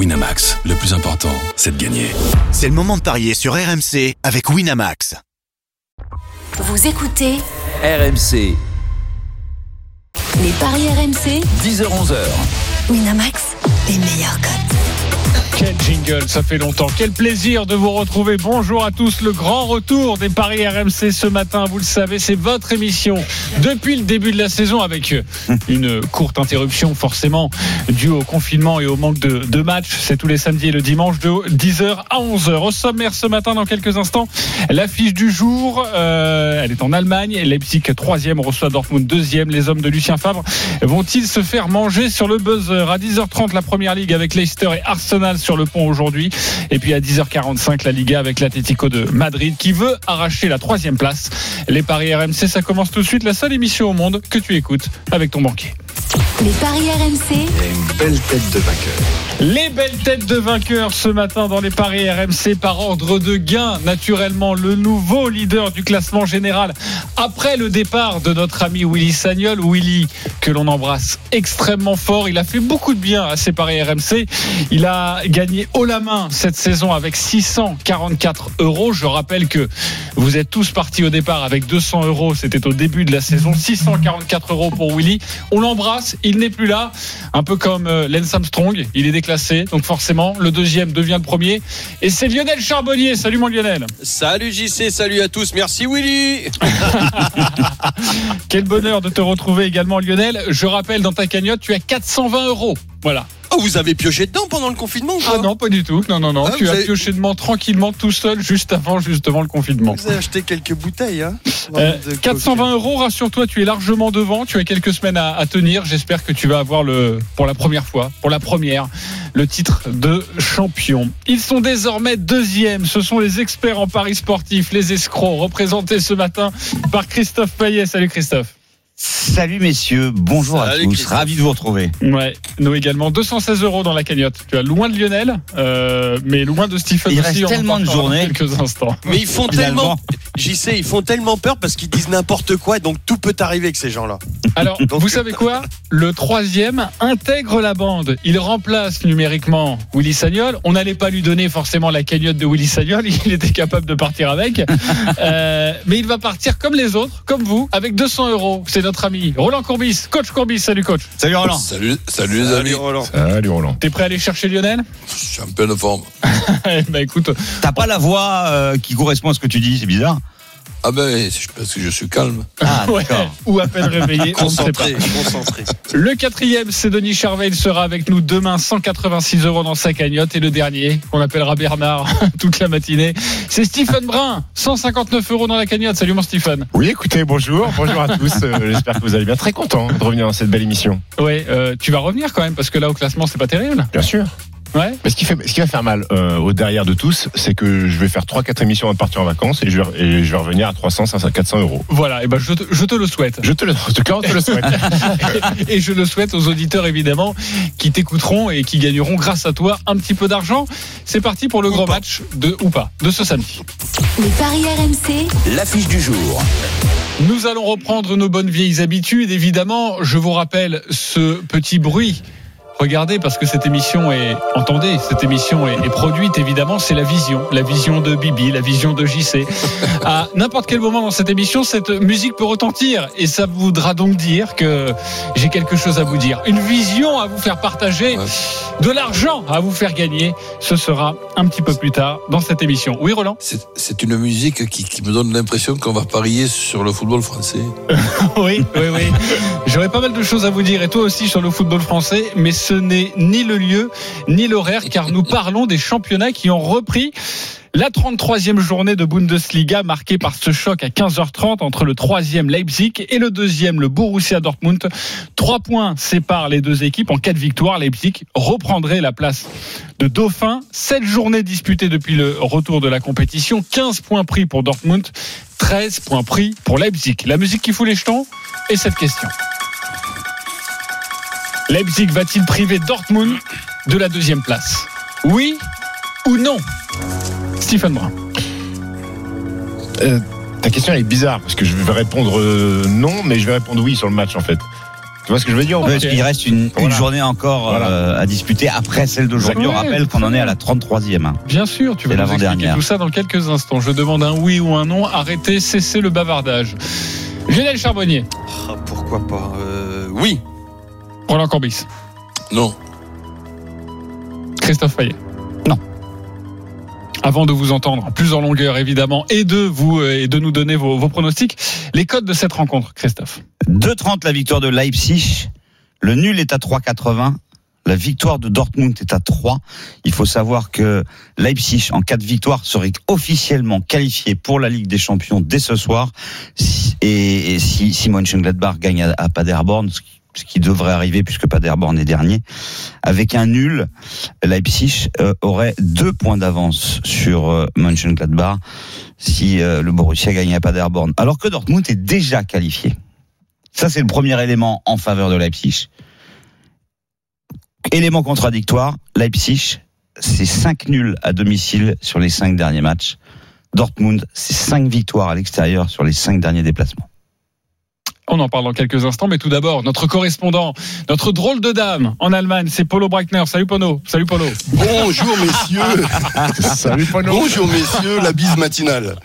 Winamax, le plus important, c'est de gagner. C'est le moment de parier sur RMC avec Winamax. Vous écoutez RMC, les paris RMC 10h-11h. Winamax, les meilleurs cotes. Quel jingle, ça fait longtemps. Quel plaisir de vous retrouver. Bonjour à tous. Le grand retour des Paris RMC ce matin. Vous le savez, c'est votre émission depuis le début de la saison avec une courte interruption forcément due au confinement et au manque de, matchs. C'est tous les samedis et le dimanche de 10h à 11h. Au sommaire ce matin, dans quelques instants, l'affiche du jour. euh, elle est en Allemagne. Leipzig, troisième, reçoit Dortmund, deuxième. Les hommes de Lucien Favre vont-ils se faire manger sur le buzzer? À 10h30 la première ligue avec Leicester et Arsenal le pont aujourd'hui. Et puis à 10h45 la Liga avec l'Atlético de Madrid qui veut arracher la troisième place. Les paris RMC ça commence tout de suite. La seule émission au monde que tu écoutes avec ton banquier Les paris RMC, les belles têtes de vainqueurs ce matin dans les paris RMC par ordre de gain. Naturellement, le nouveau leader du classement général après le départ de notre ami Willy Sagnol. Willy, que l'on embrasse extrêmement fort. Il a fait beaucoup de bien à ses paris RMC. Il a gagné haut la main cette saison avec 644 euros. Je rappelle que vous êtes tous partis au départ avec 200 euros. C'était au début de la saison. 644 euros pour Willy. On l'embrasse. Il n'est plus là. Un peu comme euh, Lance Armstrong. Il est déclassé. Donc forcément, le deuxième devient le premier. Et c'est Lionel Charbonnier. Salut mon Lionel. Salut JC, salut à tous, merci Willy Quel bonheur de te retrouver également Lionel. Je rappelle dans ta cagnotte, tu as 420 euros. Voilà. Oh, vous avez pioché dedans pendant le confinement ou Ah non, pas du tout. Non, non, non. Ah, tu vous as avez- pioché de tranquillement tout seul juste avant justement le confinement. Vous avez acheté quelques bouteilles, hein Euh, De 420 euros, rassure-toi, tu es largement devant. Tu as quelques semaines à, à tenir. J'espère que tu vas avoir le, pour la première fois, pour la première, le titre de champion. Ils sont désormais deuxièmes. Ce sont les experts en paris sportifs, les escrocs, représentés ce matin par Christophe Payet. Salut Christophe. Salut messieurs, bonjour à tous, Christophe. ravi de vous retrouver. Ouais, nous également 216 euros dans la cagnotte. Tu as loin de Lionel, euh, mais loin de Stephen Il aussi. reste On en tellement de journées. Quelques instants. Mais ils font Finalement. tellement, JC, ils font tellement peur parce qu'ils disent n'importe quoi, donc tout peut arriver avec ces gens-là. Alors, Donc- vous savez quoi? Le troisième intègre la bande. Il remplace numériquement Willy Sagnol. On n'allait pas lui donner forcément la cagnotte de Willy Sagnol. Il était capable de partir avec. Euh, mais il va partir comme les autres, comme vous, avec 200 euros. C'est notre ami Roland Courbis. Coach Courbis, salut coach. Salut Roland. Salut, salut les amis. Roland. Salut Roland. T'es prêt à aller chercher Lionel? Je suis en pleine forme. Eh ben écoute, T'as pas la voix euh, qui correspond à ce que tu dis, c'est bizarre. Ah ben, c'est parce que je suis calme. Ah ouais, d'accord. ou à peine réveillé, on ne sait pas. Concentré, concentré. Le quatrième, c'est Denis Charvet. Il sera avec nous demain, 186 euros dans sa cagnotte. Et le dernier, qu'on appellera Bernard toute la matinée, c'est Stephen Brun, 159 euros dans la cagnotte. Salut mon Stephen. Oui, écoutez, bonjour, bonjour à tous. Euh, J'espère que vous allez bien. Très content de revenir dans cette belle émission. Ouais, euh, tu vas revenir quand même parce que là au classement c'est pas terrible. Bien sûr. Ouais. Mais ce qui, fait, ce qui va faire mal euh, au derrière de tous, c'est que je vais faire 3-4 émissions avant de partir en vacances et je vais, et je vais revenir à 300, 500, 400 euros. Voilà. Et ben je te, je te le souhaite. Je te le, en tout cas, on te le souhaite. et je le souhaite aux auditeurs évidemment qui t'écouteront et qui gagneront grâce à toi un petit peu d'argent. C'est parti pour le Ou pas. match de ou pas de ce samedi. les paris RMC, L'affiche du jour. Nous allons reprendre nos bonnes vieilles habitudes. Évidemment, je vous rappelle ce petit bruit. Regardez, parce que cette émission est, entendez, cette émission est, est produite, évidemment, c'est la vision. La vision de Bibi, la vision de JC. À n'importe quel moment dans cette émission, cette musique peut retentir. Et ça voudra donc dire que j'ai quelque chose à vous dire. Une vision à vous faire partager, Ouais. de l'argent à vous faire gagner. Ce sera un petit peu plus tard dans cette émission. Oui, Roland? C'est une musique qui, qui me donne l'impression qu'on va parier sur le football français. Oui, oui, oui. J'aurais pas mal de choses à vous dire et toi aussi sur le football français, mais ce n'est ni le lieu ni l'horaire car nous parlons des championnats qui ont repris. La 33e journée de Bundesliga marquée par ce choc à 15h30 entre le 3e Leipzig et le 2e le Borussia Dortmund. Trois points séparent les deux équipes. En cas de victoire, Leipzig reprendrait la place de Dauphin. Sept journées disputées depuis le retour de la compétition. 15 points pris pour Dortmund. 13 points pris pour Leipzig. La musique qui fout les jetons et cette question. Leipzig va-t-il priver Dortmund de la deuxième place? Oui ou non? Stephen Brun. Euh, ta question elle est bizarre parce que je vais répondre euh, non, mais je vais répondre oui sur le match en fait. vois ce que je veux dire Ouais, Parce qu'il reste une, journée encore Voilà. euh, à disputer après celle d'aujourd'hui. On Ouais, rappelle qu'on en est à la 33e. hein. Bien sûr, tu vas nous expliquer tout ça dans quelques instants. Je demande un oui ou un non. Arrêtez, cessez le bavardage. Lionel Charbonnier, Ah, pourquoi pas Euh, Oui. Roland Corbis, Non. Christophe Payet. Non. Avant de vous entendre plus en longueur, évidemment, et de vous euh, et de nous donner vos, vos pronostics, les codes de cette rencontre, Christophe. 2,30 la victoire de Leipzig. Le nul est à 3,80. La victoire de Dortmund est à 3. Il faut savoir que Leipzig, en cas de victoire, serait officiellement qualifié pour la Ligue des Champions dès ce soir. Et, si, si Mönchengladbach gagne à, à Paderborn, ce qui, ce qui devrait arriver puisque Paderborn est dernier, avec un nul, Leipzig euh, aurait deux points d'avance sur euh, Mönchengladbach si euh, le Borussia gagne à Paderborn. Alors que Dortmund est déjà qualifié. Ça, c'est le premier élément en faveur de Leipzig. Élément contradictoire, Leipzig, c'est 5 nuls à domicile sur les 5 derniers matchs. Dortmund, c'est 5 victoires à l'extérieur sur les 5 derniers déplacements. On en parle dans quelques instants, mais tout d'abord, notre correspondant, notre drôle de dame en Allemagne, c'est Polo Breitner. Salut Polo. Salut Polo. Bonjour messieurs, Salut Pano. bonjour messieurs, la bise matinale.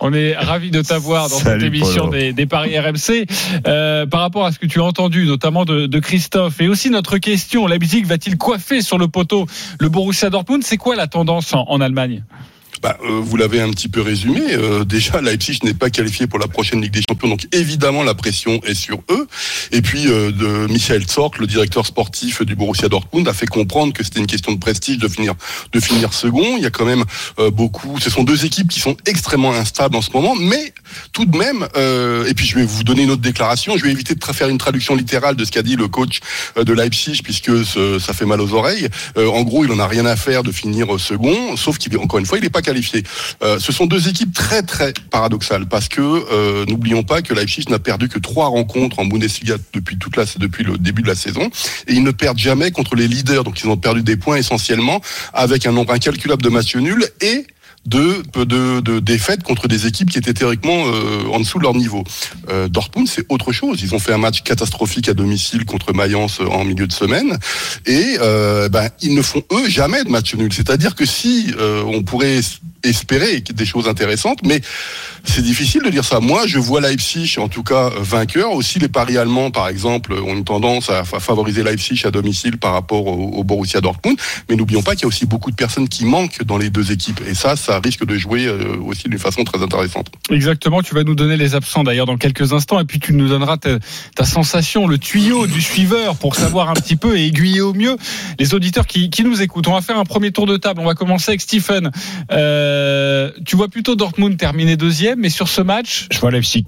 On est ravi de t'avoir dans Salut, cette émission Polo. des, des paris RMC. Euh, par rapport à ce que tu as entendu, notamment de, de Christophe, et aussi notre question, Leipzig va-t-il coiffer sur le poteau le Borussia Dortmund? C'est quoi la tendance en, en Allemagne? Bah, euh, vous l'avez un petit peu résumé. Euh, déjà, Leipzig n'est pas qualifié pour la prochaine Ligue des Champions, donc évidemment la pression est sur eux. Et puis, euh, de Michael Zorc, le directeur sportif du Borussia Dortmund, a fait comprendre que c'était une question de prestige de finir de finir second. Il y a quand même euh, beaucoup. Ce sont deux équipes qui sont extrêmement instables en ce moment, mais tout de même. euh, et puis, je vais vous donner une autre déclaration. Je vais éviter de faire une traduction littérale de ce qu'a dit le coach euh, de Leipzig, puisque ça fait mal aux oreilles. En gros, il en a rien à faire de finir second, sauf qu'il encore une fois, il n'est pas Euh, ce sont deux équipes très très paradoxales parce que euh, n'oublions pas que Leipzig n'a perdu que trois rencontres en Bundesliga depuis toute la depuis le début de la saison et ils ne perdent jamais contre les leaders. Donc ils ont perdu des points essentiellement avec un nombre incalculable de matchs nuls et de, de, de défaites contre des équipes qui étaient théoriquement euh, en dessous de leur niveau. Euh, Dortmund, c'est autre chose. Ils ont fait un match catastrophique à domicile contre Mayence en milieu de semaine et euh, ben, ils ne font eux jamais de match nul. C'est-à-dire que si euh, on pourrait espérer des choses intéressantes, mais c'est difficile de dire ça. Moi, je vois Leipzig, en tout cas, euh, vainqueur. Aussi, les paris allemands, par exemple, ont une tendance à fa- favoriser Leipzig à domicile par rapport au, Borussia Dortmund. Mais n'oublions pas qu'il y a aussi beaucoup de personnes qui manquent dans les deux équipes. Et ça, ça risque de jouer euh, aussi d'une façon très intéressante. Exactement, tu vas nous donner les absents d'ailleurs dans quelques instants, et puis tu nous donneras ta, sensation, le tuyau du suiveur pour savoir un petit peu et aiguiller au mieux les auditeurs qui, nous écoutent. On va faire un premier tour de table. On va commencer avec Stephen. Euh, tu vois plutôt Dortmund terminer deuxième, mais sur ce match, Je vois Leipzig.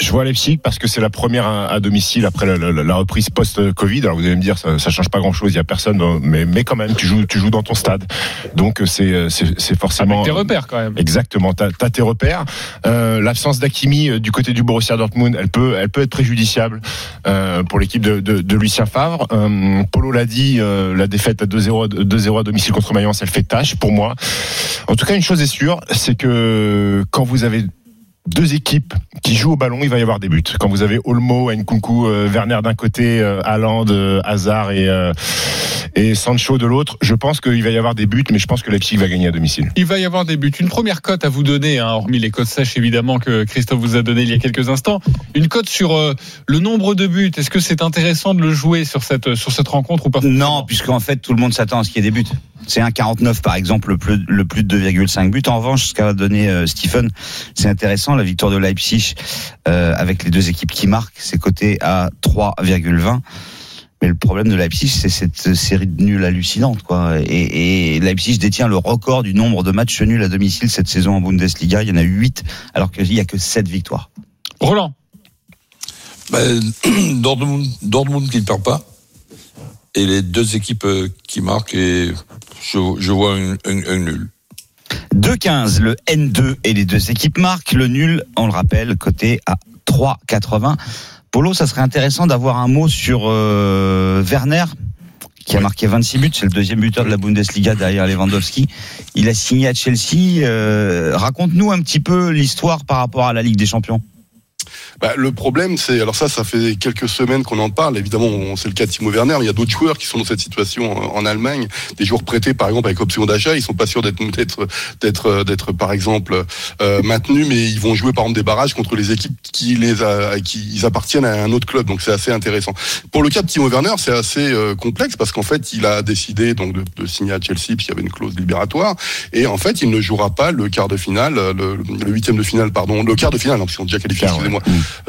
Je vois Leipzig parce que c'est la première à, à domicile après la, la- la reprise post-Covid. Alors vous allez me dire, ça, ça change pas grand-chose, il y a personne, dans- mais, mais quand même, tu joues, tu joues dans ton stade, donc c'est c'est c'est forcément. avec tes repères quand même. Exactement, t'as as tes repères. Euh, L'absence d'Akimi euh, du côté du Borussia Dortmund, elle peut, elle peut être préjudiciable euh, pour l'équipe de, de, de Lucien Favre. Euh, Polo l'a dit, euh, la défaite à 2-0 à- 2-0 à domicile contre Mayence, elle fait tâche pour moi. En tout cas, une chose est sûre, c'est que quand vous avez deux équipes qui jouent au ballon, il va y avoir des buts. Quand vous avez Olmo, Nkunku, euh, Werner d'un côté, euh, Haaland, euh, Hazard et, euh, et Sancho de l'autre, je pense qu'il va y avoir des buts, mais je pense que Leipzig va gagner à domicile. Il va y avoir des buts. Une première cote à vous donner, hein, hormis les cotes sèches évidemment que Christophe vous a donné il y a quelques instants. Une cote sur euh, le nombre de buts. Est-ce que c'est intéressant de le jouer sur cette sur cette rencontre ou pas? Non, puisqu'en fait, tout le monde s'attend à ce qu'il y ait des buts. C'est un 49 par exemple, le plus, le plus de 2,5 buts. En revanche, ce qu'a donné euh, Stephen, c'est intéressant. La victoire de Leipzig euh, avec les deux équipes qui marquent, c'est coté à 3,20. Mais le problème de Leipzig, c'est cette série de nuls hallucinante, quoi. Et, et Leipzig détient le record du nombre de matchs nuls à domicile cette saison en Bundesliga. Il y en a 8, alors qu'il n'y a que 7 victoires. Roland. Ben, Dortmund, Dortmund qui ne perd pas. Et les deux équipes euh, qui marquent, et je, je vois un, un- un nul. 2-15, le N2 et les deux équipes marquent. Le nul, on le rappelle, coté à 3,80. Polo, ça serait intéressant d'avoir un mot sur euh, Werner, qui a marqué 26 buts. C'est le deuxième buteur de la Bundesliga derrière Lewandowski. Il a signé à Chelsea. Euh, Raconte-nous un petit peu l'histoire par rapport à la Ligue des Champions. Bah, le problème, c'est alors ça, ça fait quelques semaines qu'on en parle. Évidemment, on- c'est le cas de Timo Werner. mais Il y a d'autres joueurs qui sont dans cette situation en, en Allemagne. Des joueurs prêtés, par exemple, avec option d'achat, ils sont pas sûrs d'être d'être d'être d'être par exemple euh, maintenus, mais ils vont jouer par exemple des barrages contre les équipes qui les a, à qui ils appartiennent à un autre club. Donc c'est assez intéressant. Pour le cas de Timo Werner, c'est assez euh, complexe parce qu'en fait, il a décidé donc de, de signer à Chelsea puisqu'il y avait une clause libératoire, et en fait, il ne jouera pas le quart de finale, le, le huitième de finale, pardon, le quart de finale, non, qu'ils sont déjà qualifiés, Quart, ouais.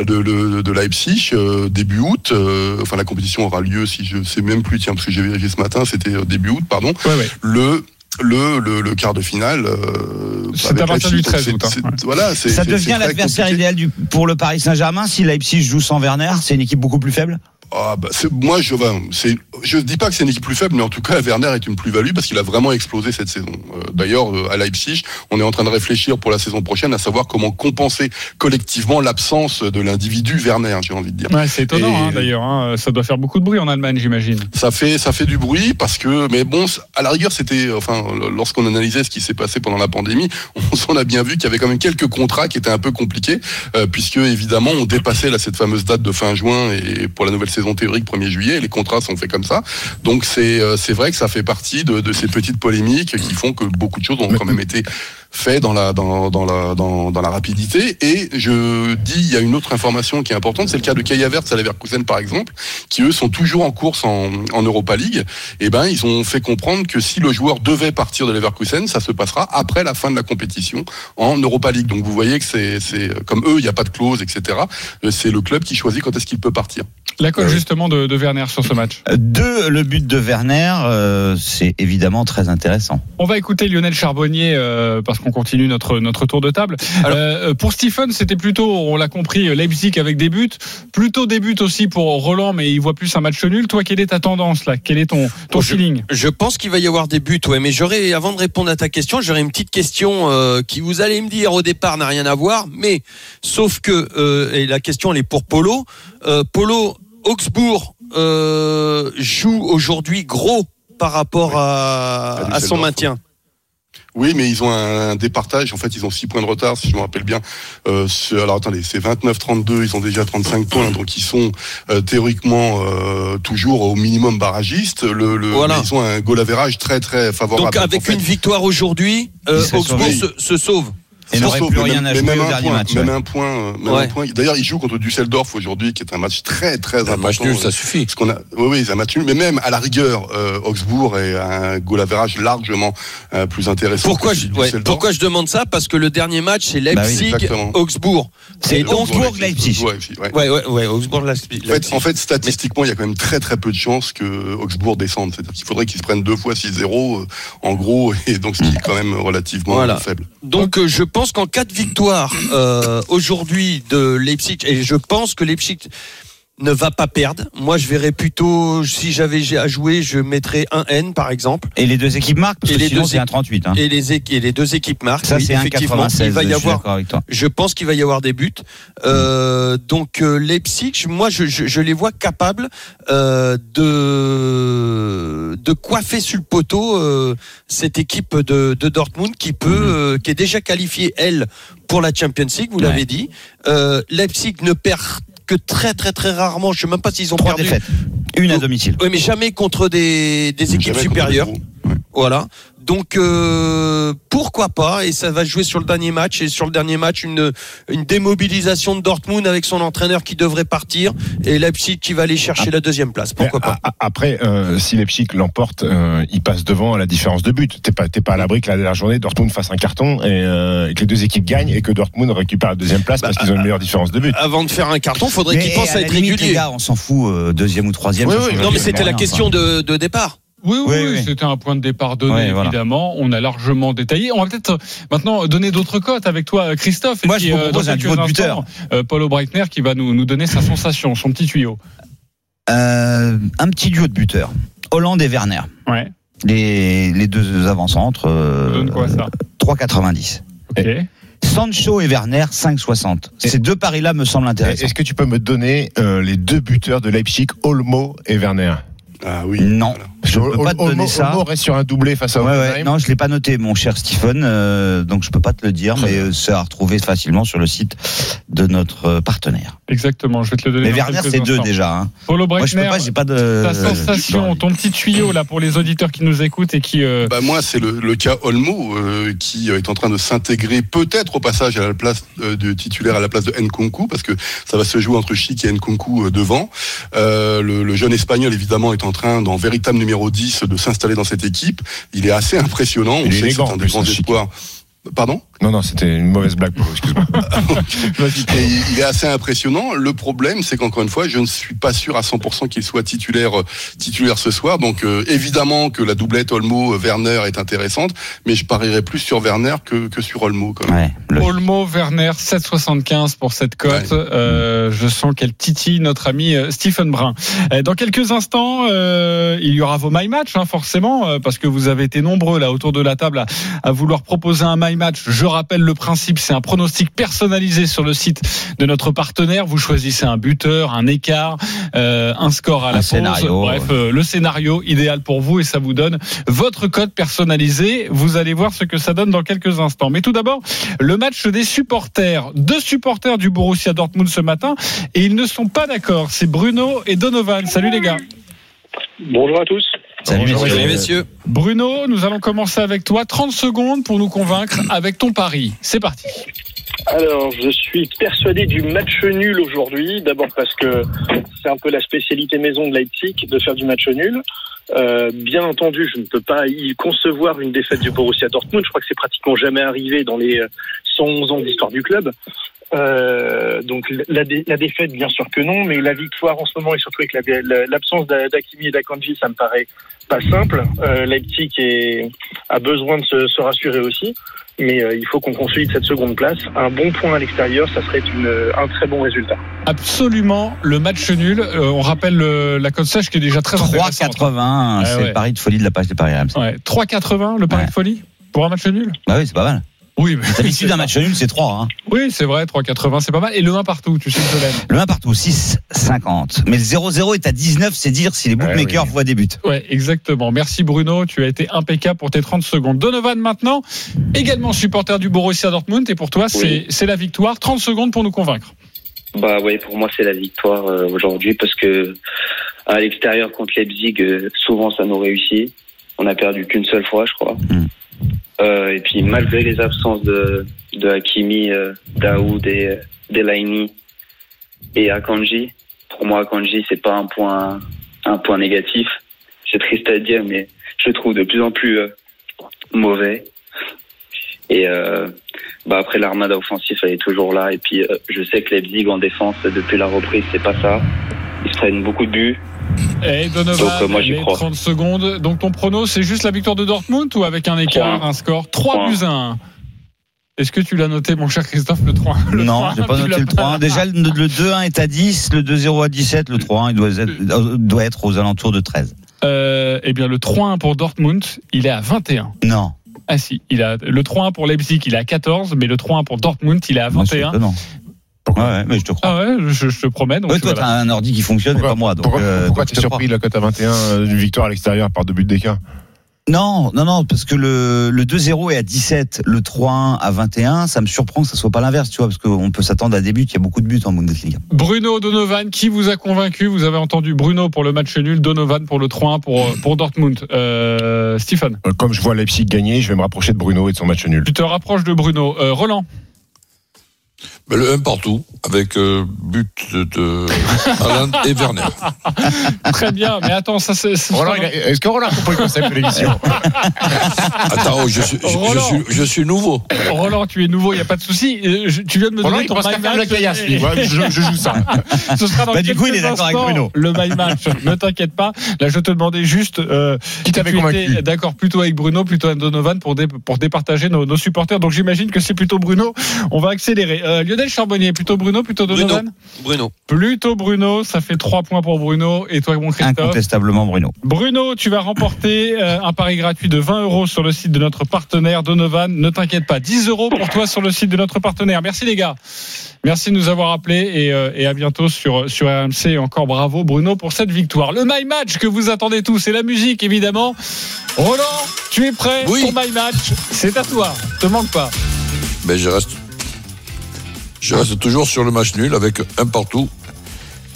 De, le- de Leipzig euh, début août. euh, enfin, la compétition aura lieu, si je sais même plus, tiens, parce que j'ai vérifié ce matin, c'était euh, début août, pardon. Ouais, ouais. Le le, le, le quart de finale. euh, C'est avec à partir Leipzig. du 13 Donc, août, hein. Ouais. Voilà, c'est- Ça devient l'adversaire idéal du, pour le Paris Saint-Germain si Leipzig joue sans Werner. C'est une équipe beaucoup plus faible? Ah bah moi je c'est je dis pas que c'est une équipe plus faible mais en tout cas Werner est une plus-value parce qu'il a vraiment explosé cette saison. Euh, D'ailleurs euh, à Leipzig, on est en train de réfléchir pour la saison prochaine à savoir comment compenser collectivement l'absence de l'individu Werner, j'ai envie de dire. Ouais, c'est étonnant hein, d'ailleurs. hein. Ça doit faire beaucoup de bruit en Allemagne, j'imagine. Ça fait ça fait du bruit parce que mais bon à la rigueur c'était enfin lorsqu'on analysait ce qui s'est passé pendant la pandémie, on s'en a bien vu qu'il y avait quand même quelques contrats qui étaient un peu compliqués euh, puisque évidemment on dépassait là cette fameuse date de fin juin et pour la nouvelle saison théorique 1er juillet et les contrats sont faits comme ça. Donc c'est euh, c'est vrai que ça fait partie de, ces petites polémiques qui font que beaucoup de choses ont quand même été faites dans la dans, dans la dans, dans la rapidité. Et je dis il y a une autre information qui est importante c'est le cas de Kai Havertz à Leverkusen par exemple qui eux sont toujours en course en, en Europa League. Et ben ils ont fait comprendre que si le joueur devait partir de Leverkusen ça se passera après la fin de la compétition en Europa League. Donc vous voyez que c'est c'est comme eux il n'y a pas de clause etc Euh, c'est le club qui choisit quand est-ce qu'il peut partir La cote justement de, de Werner sur ce match. Deux, le but de Werner, euh, c'est évidemment très intéressant. On va écouter Lionel Charbonnier euh, parce qu'on continue notre notre tour de table. Euh, pour Stephen, c'était plutôt, on l'a compris, Leipzig avec des buts, plutôt des buts aussi pour Roland, mais il voit plus un match nul. Toi, quelle est ta tendance là? Quel est ton ton je- feeling? Je pense qu'il va y avoir des buts, ouais. Mais j'aurais, avant de répondre à ta question, j'aurais une petite question euh, qui vous allez me dire au départ n'a rien à voir, mais sauf que euh, et la question elle est pour Polo. Euh, Polo Augsbourg euh, joue aujourd'hui gros par rapport à, À à son maintien. Oui, mais ils ont un départage. En fait, ils ont 6 points de retard, si je me rappelle bien. Euh, c'est- alors attendez, c'est 29-32. Ils ont déjà 35 points, donc ils sont euh, théoriquement euh, toujours au minimum barragistes. Le, le, Voilà. mais ils ont un goal average très très favorable. Donc avec En fait, une victoire aujourd'hui, euh, Augsbourg se sauve. Et n'aurait plus mais rien même- à mais jouer même au un dernier point, match. Même ouais. un point, euh, même Ouais. un point. D'ailleurs, ils jouent contre Düsseldorf aujourd'hui, qui est un match très très Un important. match nul, ça suffit. Parce qu'on a, oui, oui, c'est un match nul. Mais même à la rigueur, euh, Augsbourg est un goal average largement euh, plus intéressant. Pourquoi je, ouais, pourquoi je demande ça? Parce que le dernier match c'est Bah oui, Leipzig, exactement. Augsbourg. C'est. Ouais, Leipzig, ouais. Ouais, Augsbourg, Leipzig. En fait, en fait, statistiquement, il y a quand même très très peu de chances que Augsbourg descende. C'est-à-dire qu'il faudrait qu'ils se prennent deux fois 6-0, euh, en gros, et donc ce qui est quand même relativement Voilà. faible. Donc euh, je pense qu'en cas de victoire euh, aujourd'hui de Leipzig, et je pense que Leipzig ne va pas perdre. Moi, je verrais plutôt, si j'avais à jouer, je mettrais un N par exemple. Et les deux équipes marquent, parce Et que les sinon deux c'est un équipes- 38. Hein. Et les, et les deux équipes marquent. Ça Oui, c'est effectivement, 96. il va y avoir. Je pense qu'il va y avoir des buts. Euh, donc euh, Leipzig, moi je, je, je les vois capables euh, de de coiffer sur le poteau euh, cette équipe de, de Dortmund qui peut, euh, qui est déjà qualifiée elle pour la Champions League. Vous Ouais. l'avez dit. Euh, Leipzig ne perd que très très très rarement. Je sais même pas s'ils ont Trois perdu. défaites. Une à domicile. Oui, mais jamais contre des, des équipes supérieures. Voilà. Donc euh, pourquoi pas Et ça va jouer sur le dernier match et sur le dernier match une une démobilisation de Dortmund avec son entraîneur qui devrait partir et Leipzig qui va aller chercher la deuxième place. Pourquoi pas Après, euh, si Leipzig l'emporte, euh, il passe devant à la différence de but. T'es pas, t'es pas à l'abri que la dernière journée, Dortmund fasse un carton et, euh, et que les deux équipes gagnent et que Dortmund récupère la deuxième place parce qu'ils ont une meilleure différence de but. Avant de faire un carton, faudrait Mais qu'il pense à à être limite, régulier. Les gars, on s'en fout, euh, deuxième ou troisième. Oui, oui, Non, mais c'était la question enfin. de, de départ. Oui, oui, Oui, c'était un point de départ donné, Ouais, voilà. évidemment. On a largement détaillé. On va peut-être maintenant donner d'autres cotes avec toi, Christophe. Et Moi, puis, je euh, propose dans un duo de buteurs. instants, euh, Paulo Breitner qui va nous, nous donner sa sensation, son petit tuyau. Euh, un petit duo de buteurs. Hollande et Werner. Ouais. Les, les deux avant-centres. Euh, donne quoi ça? 3,90. Ok. Sancho et Werner, 5,60. Ces deux paris-là me semblent intéressants. Est-ce que tu peux me donner euh, les deux buteurs de Leipzig, Olmo et Werner? Ah oui. Non. Voilà. Je peux pas te donner ça. Olmo reste sur un doublé face à Ouais, ouais. Non, je l'ai pas noté, mon cher Stephen, euh, donc je peux pas te le dire, mais euh, c'est à retrouver facilement sur le site de notre euh, partenaire. Exactement, je vais te le donner. Mais Werner, c'est deux déjà. Hein. Paulo Moi, je peux Breitner, pas, j'ai pas de. ta sensation, ton petit tuyau là pour les auditeurs qui nous écoutent et qui. euh, Bah moi, c'est le, le cas Olmo euh, qui est en train de s'intégrer peut-être au passage à la place euh, de titulaire à la place de Nkunku parce que ça va se jouer entre Chic et Nkunku euh, devant. Euh, le, le jeune espagnol évidemment est en train, dans véritable numéro 10, de s'installer dans cette équipe. Il est assez impressionnant. Il On est sait que c'est un des grands espoirs. Pardon? Non, non, c'était une mauvaise blague, Polo, excuse-moi. Il est assez impressionnant. Le problème, c'est qu'encore une fois, je ne suis pas sûr à 100% qu'il soit titulaire, euh, titulaire ce soir. Donc, euh, évidemment que la doublette Olmo-Werner est intéressante, mais je parierais plus sur Werner que, que sur Olmo. Quand même. Ouais, le- Olmo, Werner, 7,75 pour cette cote. Euh, je sens qu'elle titille notre ami euh, Stephen Brun. Euh, Dans quelques instants, euh, il y aura vos my match, hein, forcément, euh, parce que vous avez été nombreux là autour de la table à, à vouloir proposer un my match. Je rappelle le principe, c'est un pronostic personnalisé sur le site de notre partenaire. Vous choisissez un buteur, un écart, euh, un score à la Un pause. scénario, Bref, euh, le scénario idéal pour vous et ça vous donne votre code personnalisé. Vous allez voir ce que ça donne dans quelques instants. Mais tout d'abord, le match des supporters. Deux supporters du Borussia Dortmund ce matin et ils ne sont pas d'accord. C'est Bruno et Donovan. Salut les gars. Bonjour à tous. Salut, Bonjour, messieurs. Salut messieurs. Bruno, nous allons commencer avec toi. 30 secondes pour nous convaincre avec ton pari. C'est parti. Alors, je suis persuadé du match nul aujourd'hui. D'abord parce que c'est un peu la spécialité maison de Leipzig de faire du match nul. Euh, bien entendu, je ne peux pas y concevoir une défaite du Borussia Dortmund. Je crois que c'est pratiquement jamais arrivé dans les euh, 111 ans d'histoire du club. Euh, donc la, dé- la défaite, bien sûr que non, mais la victoire en ce moment et surtout avec la- la- l'absence d'A- d'Akimi et d'Akanji, ça me paraît pas simple. Euh, Leipzig est- a besoin de se, se rassurer aussi, mais euh, il faut qu'on consolide cette seconde place. Un bon point à l'extérieur, ça serait une, un très bon résultat. Absolument le match nul. Euh, on rappelle la cote sèche qui est déjà très intéressante. 3,80, Ouais, c'est ouais. le pari de folie de la page des paris RMC. Ouais, 3,80 le pari Ouais. de folie pour un match nul? Bah oui, c'est pas mal. Oui, mais D'habitude, un match nul, c'est 3. Hein. Oui, c'est vrai, 3,80, c'est pas mal. Et le 1 partout, tu sais que je l'aime. Le 1 partout, 6,50. Mais le 0-0 est à 19, c'est dire si les bookmakers oui. voient des buts. Ouais, exactement. Merci Bruno, tu as été impeccable pour tes 30 secondes. Donovan maintenant, également supporter du Borussia Dortmund et pour toi c'est Oui. c'est la victoire. 30 secondes pour nous convaincre. Bah ouais, pour moi c'est la victoire euh, aujourd'hui parce que à l'extérieur contre Leipzig, euh, souvent ça nous réussit. On a perdu qu'une seule fois, je crois. Mm. Euh, et puis malgré les absences de, Hakimi, euh, Daoud et euh, Delaney et Akanji, pour moi Akanji c'est pas un point un point négatif. C'est triste à dire, mais je le trouve de plus en plus euh, mauvais. Et bah après l'armada offensif elle est toujours là et puis je sais que Leipzig en défense depuis la reprise c'est pas ça. Ils se prennent beaucoup de buts. Et Donovan, Donc, euh, moi, j'y les crois. 30 secondes. Donc ton prono, c'est juste la victoire de Dortmund ou avec un écart, Trois. un score? 3 Trois. buts à 1 Est-ce que tu l'as noté, mon cher Christophe, le 3 le non, 3, j'ai pas noté le 3-1. Déjà, le, le 2-1 est à 10, le 2-0 à 17, le 3-1 il doit être, euh, doit être aux alentours de 13. Euh, eh bien, le 3-1 pour Dortmund, il est à 21. Non. Ah si, il a le 3-1 pour Leipzig, il est à 14, mais le 3-1 pour Dortmund, il est à Moi, c'est 21. Ouais, ouais, mais je te crois. Ah ouais, je, je te promets. Donc Ouais, toi, voilà. t'as un ordi qui fonctionne, Pourquoi, pas moi. Donc, pourquoi, euh, pourquoi donc t'es surpris de la cote à 21 euh, d'une victoire à l'extérieur par deux buts d'écart? Non, non, non, parce que le, le 2-0 est à 17, le 3-1 à 21, ça me surprend que ça soit pas l'inverse, tu vois, parce qu'on peut s'attendre à des buts, il y a beaucoup de buts en Bundesliga. Bruno Donovan, qui vous a convaincu? Vous avez entendu Bruno pour le match nul, Donovan pour le 3-1 pour, pour Dortmund. Euh, Stephen, Euh, Comme je vois Leipzig gagner, je vais me rapprocher de Bruno et de son match nul. tu te rapproches de Bruno. Euh, Roland, le 1 partout, avec euh, but de, de Haaland et Werner. très bien, mais attends, ça c'est. Roland, Est-ce que Roland a compris le concept de l'émission Attends, je suis, je, je Roland. suis, je suis nouveau. Roland, tu es nouveau, il n'y a pas de souci. Euh, Tu viens de me Roland, donner il ton pense qu'à my faire de la match. caillasse, lui. Ouais, je, je joue ça. Ce sera dans Bah, du coup, il est d'accord avec Bruno. Le my match. ne t'inquiète pas. Là, je te demandais juste euh, Qui t'avait tu étais convaincu D'accord, plutôt avec Bruno, plutôt avec Donovan pour, dé- pour départager nos, nos supporters. Donc j'imagine que c'est plutôt Bruno. On va accélérer. Euh, Lionel Charbonnier, plutôt Bruno, plutôt Donovan Bruno. Plutôt Bruno, ça fait 3 points pour Bruno. Et toi, mon Christophe Incontestablement Bruno. Bruno, tu vas remporter euh, un pari gratuit de 20 euros sur le site de notre partenaire Donovan. Ne t'inquiète pas, 10 euros pour toi sur le site de notre partenaire. Merci les gars. Merci de nous avoir appelés et, euh, et à bientôt sur, sur RMC. Et encore bravo Bruno pour cette victoire. Le My Match que vous attendez tous, c'est la musique évidemment. Roland, tu es prêt Oui. pour My Match? C'est à toi, te manque pas. Mais je reste, je reste toujours sur le match nul avec un partout